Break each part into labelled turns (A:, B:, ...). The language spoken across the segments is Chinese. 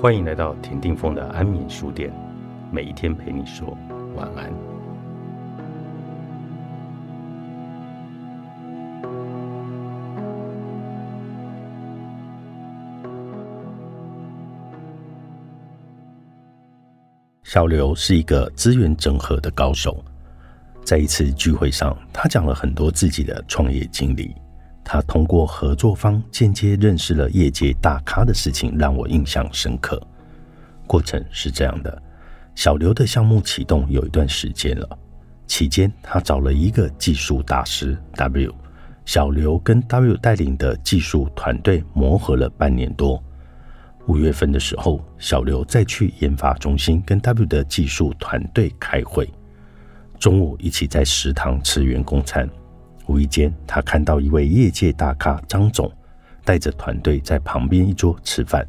A: 欢迎来到田定峰的安眠书店，每一天陪你说晚安。小刘是一个资源整合的高手，在一次聚会上，他讲了很多自己的创业经历。他通过合作方间接认识了业界大咖的事情，让我印象深刻。过程是这样的：小刘的项目启动有一段时间了，期间他找了一个技术大师 W，小刘跟 W 带领的技术团队磨合了半年多。五月份的时候，小刘再去研发中心跟 W 的技术团队开会，中午一起在食堂吃员工餐。无意间，他看到一位业界大咖张总带着团队在旁边一桌吃饭，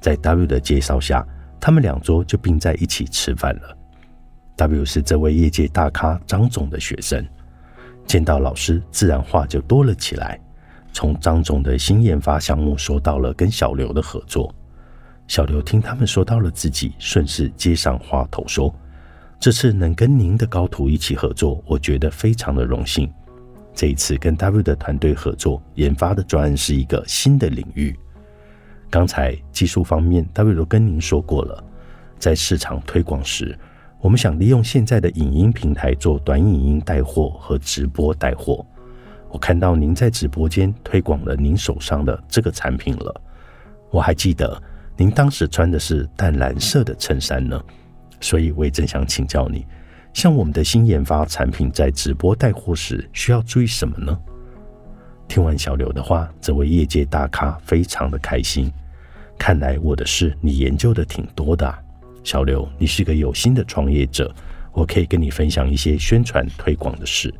A: 在 W 的介绍下，他们两桌就并在一起吃饭了。W 是这位业界大咖张总的学生，见到老师，自然话就多了起来。从张总的新研发项目说到了跟小刘的合作，小刘听他们说到了自己，顺势接上话头说：“这次能跟您的高徒一起合作，我觉得非常的荣幸。”这一次跟 W 的团队合作研发的专案是一个新的领域。刚才技术方面，W 都跟您说过了，在市场推广时，我们想利用现在的影音平台做短影音带货和直播带货。我看到您在直播间推广了您手上的这个产品了，我还记得您当时穿的是淡蓝色的衬衫呢，所以我也正想请教你。像我们的新研发产品在直播带货时需要注意什么呢？听完小刘的话，这位业界大咖非常的开心。看来我的事你研究的挺多的，小刘，你是个有心的创业者，我可以跟你分享一些宣传推广的事。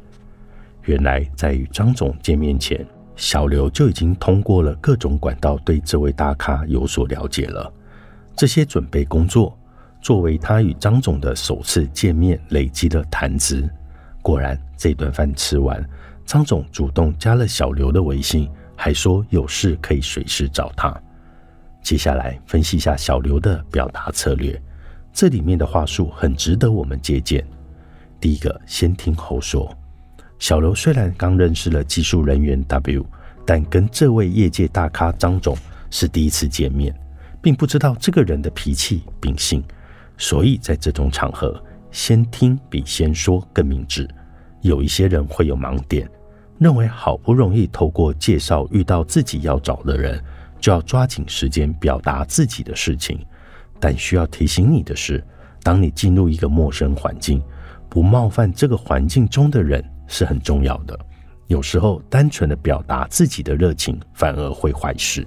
A: 原来在与张总见面前，小刘就已经通过了各种管道对这位大咖有所了解了。这些准备工作。作为他与张总的首次见面，累积的谈资。果然，这顿饭吃完，张总主动加了小刘的微信，还说有事可以随时找他。接下来分析一下小刘的表达策略，这里面的话术很值得我们借鉴。第一个，先听后说。小刘虽然刚认识了技术人员 W，但跟这位业界大咖张总是第一次见面，并不知道这个人的脾气秉性。所以在这种场合，先听比先说更明智。有一些人会有盲点，认为好不容易透过介绍遇到自己要找的人，就要抓紧时间表达自己的事情。但需要提醒你的是，当你进入一个陌生环境，不冒犯这个环境中的人是很重要的。有时候单纯的表达自己的热情，反而会坏事。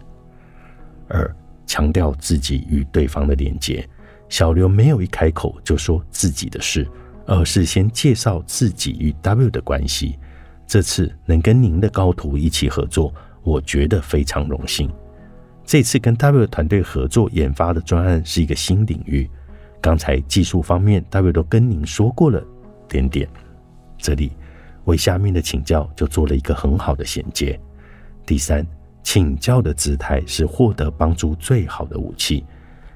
A: 二，强调自己与对方的连接。小刘没有一开口就说自己的事，而是先介绍自己与 W 的关系。这次能跟您的高徒一起合作，我觉得非常荣幸。这次跟 W 团队合作研发的专案是一个新领域。刚才技术方面，W 都跟您说过了点点。这里为下面的请教就做了一个很好的衔接。第三，请教的姿态是获得帮助最好的武器。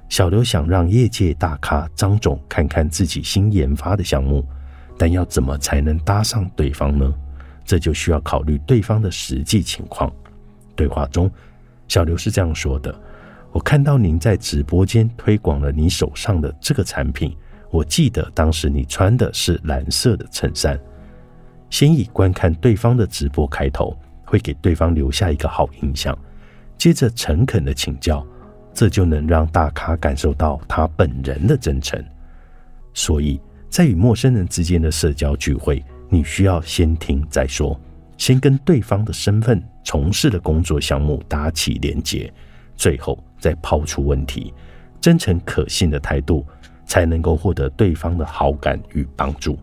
A: 小刘想让业界大咖张总看看自己新研发的项目，但要怎么才能搭上对方呢？这就需要考虑对方的实际情况。对话中，小刘是这样说的：“我看到您在直播间推广了你手上的这个产品，我记得当时你穿的是蓝色的衬衫。先以观看对方的直播开头，会给对方留下一个好印象。接着诚恳的请教。”这就能让大咖感受到他本人的真诚，所以在与陌生人之间的社交聚会，你需要先听再说，先跟对方的身份、从事的工作项目搭起连结，最后再抛出问题，真诚可信的态度，才能够获得对方的好感与帮助。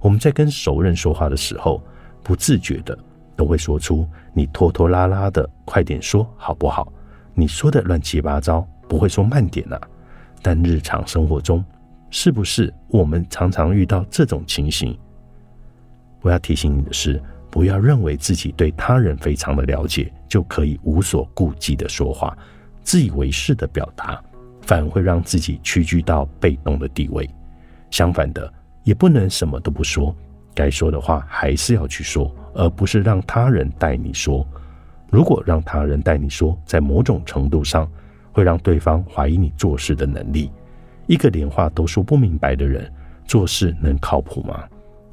A: 我们在跟熟人说话的时候，不自觉的都会说出“你拖拖拉拉的，快点说好不好？”你说的乱七八糟，不会说慢点呐？但日常生活中，是不是我们常常遇到这种情形？我要提醒你的是，不要认为自己对他人非常的了解，就可以无所顾忌的说话，自以为是的表达，反而会让自己屈居到被动的地位。相反的，也不能什么都不说，该说的话还是要去说，而不是让他人代你说。如果让他人代你说，在某种程度上会让对方怀疑你做事的能力。一个连话都说不明白的人，做事能靠谱吗？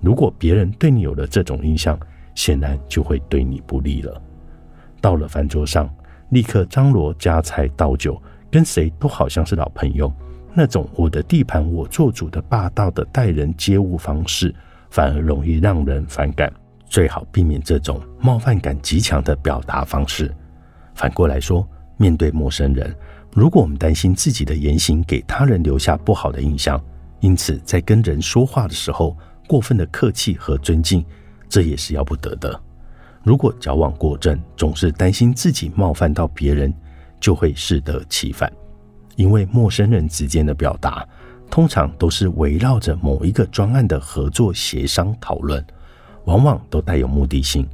A: 如果别人对你有了这种印象，显然就会对你不利了。到了饭桌上，立刻张罗夹菜倒酒，跟谁都好像是老朋友。那种我的地盘我做主的霸道的待人接物方式，反而容易让人反感。最好避免这种冒犯感极强的表达方式。反过来说，面对陌生人，如果我们担心自己的言行给他人留下不好的印象，因此在跟人说话的时候过分的客气和尊敬，这也是要不得的。如果矫枉过正，总是担心自己冒犯到别人，就会适得其反。因为陌生人之间的表达，通常都是围绕着某一个专案的合作协商讨论，往往都带有目的性。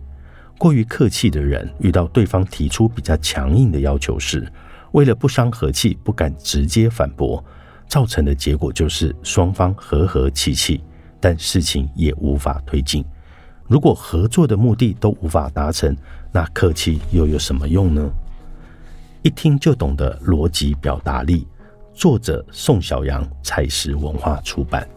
A: 过于客气的人，遇到对方提出比较强硬的要求时，为了不伤和气，不敢直接反驳，造成的结果就是双方和和气气，但事情也无法推进。如果合作的目的都无法达成，那客气又有什么用呢？一听就懂的逻辑表达力，作者宋小阳，采石文化出版。